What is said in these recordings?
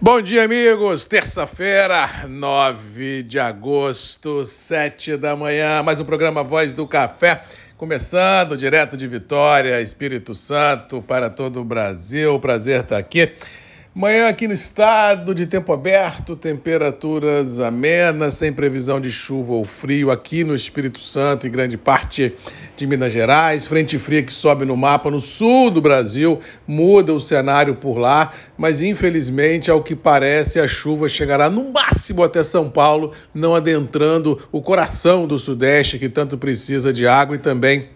Bom dia, amigos. Terça-feira, 9 de agosto, 7 da manhã. Mais um programa Voz do Café. Começando direto de Vitória, Espírito Santo, para todo o Brasil. Prazer estar aqui. Manhã aqui no estado, de tempo aberto, temperaturas amenas, sem previsão de chuva ou frio aqui no Espírito Santo e grande parte de Minas Gerais. Frente fria que sobe no mapa no sul do Brasil, muda o cenário por lá, mas infelizmente, ao que parece, a chuva chegará no máximo até São Paulo, não adentrando o coração do Sudeste que tanto precisa de água e também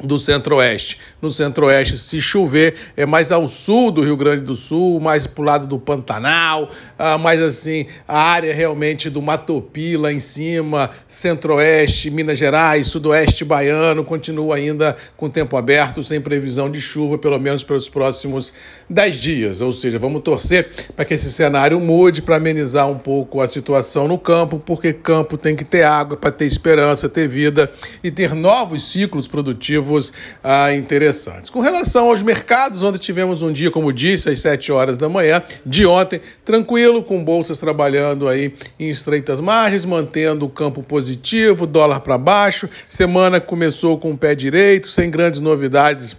do Centro-Oeste. No Centro-Oeste, se chover, é mais ao sul do Rio Grande do Sul, mais para o lado do Pantanal, ah, mais assim, a área realmente do Matopi lá em cima, Centro-Oeste, Minas Gerais, Sudoeste Baiano, continua ainda com tempo aberto, sem previsão de chuva, pelo menos pelos próximos 10 dias. Ou seja, vamos torcer para que esse cenário mude, para amenizar um pouco a situação no campo, porque campo tem que ter água para ter esperança, ter vida e ter novos ciclos produtivos ah, interessantes. Com relação aos mercados, onde tivemos um dia, como disse, às 7 horas da manhã de ontem, tranquilo, com bolsas trabalhando aí em estreitas margens, mantendo o campo positivo, dólar para baixo. Semana começou com o pé direito, sem grandes novidades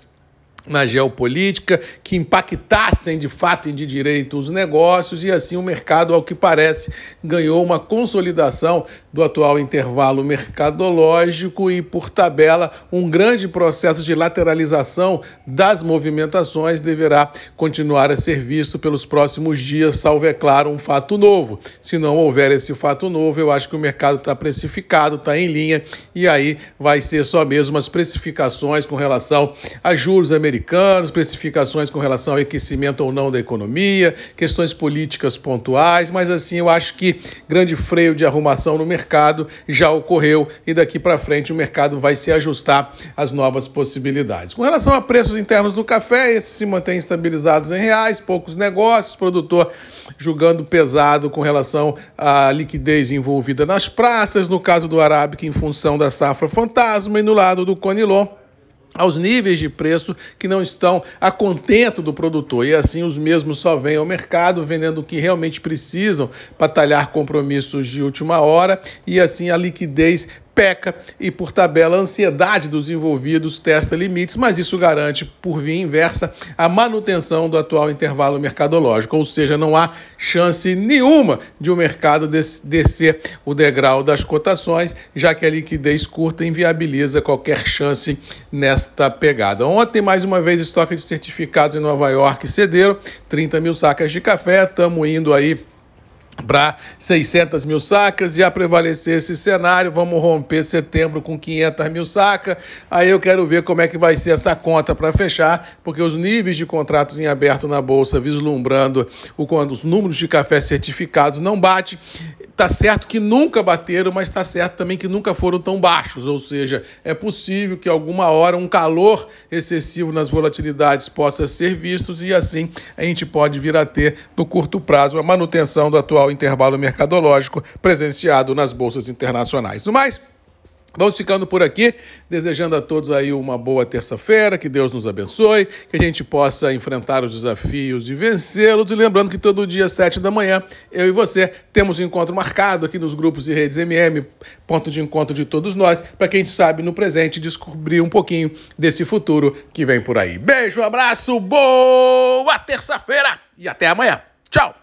na geopolítica, que impactassem de fato e de direito os negócios, e assim o mercado, ao que parece, ganhou uma consolidação do atual intervalo mercadológico e, por tabela, um grande processo de lateralização das movimentações deverá continuar a ser visto pelos próximos dias, salvo, é claro, um fato novo. Se não houver esse fato novo, eu acho que o mercado está precificado, está em linha, e aí vai ser só mesmo as precificações com relação a juros americanos americanos, precificações com relação ao aquecimento ou não da economia, questões políticas pontuais, mas assim eu acho que grande freio de arrumação no mercado já ocorreu e daqui para frente o mercado vai se ajustar às novas possibilidades. Com relação a preços internos do café, esses se mantêm estabilizados em reais, poucos negócios, produtor julgando pesado com relação à liquidez envolvida nas praças, no caso do Arábica em função da safra fantasma e no lado do Conilon aos níveis de preço que não estão a contento do produtor. E assim os mesmos só vêm ao mercado vendendo o que realmente precisam para talhar compromissos de última hora e assim a liquidez peca e, por tabela, a ansiedade dos envolvidos testa limites, mas isso garante, por via inversa, a manutenção do atual intervalo mercadológico, ou seja, não há chance nenhuma de o mercado descer o degrau das cotações, já que a liquidez curta inviabiliza qualquer chance nesta pegada. Ontem, mais uma vez, estoque de certificados em Nova York cederam 30 mil sacas de café, estamos indo aí para 600 mil sacas e a prevalecer esse cenário, vamos romper setembro com 500 mil sacas. Aí eu quero ver como é que vai ser essa conta para fechar, porque os níveis de contratos em aberto na bolsa, vislumbrando o os números de café certificados não bate, Tá certo que nunca bateram, mas está certo também que nunca foram tão baixos. Ou seja, é possível que alguma hora um calor excessivo nas volatilidades possa ser visto e assim a gente pode vir a ter, no curto prazo, a manutenção do atual intervalo mercadológico presenciado nas bolsas internacionais. No mais, Vamos ficando por aqui, desejando a todos aí uma boa terça-feira, que Deus nos abençoe, que a gente possa enfrentar os desafios e vencê-los. E lembrando que todo dia, sete da manhã, eu e você temos um encontro marcado aqui nos grupos e redes MM, ponto de encontro de todos nós, para quem sabe no presente descobrir um pouquinho desse futuro que vem por aí. Beijo, abraço, boa terça-feira e até amanhã. Tchau!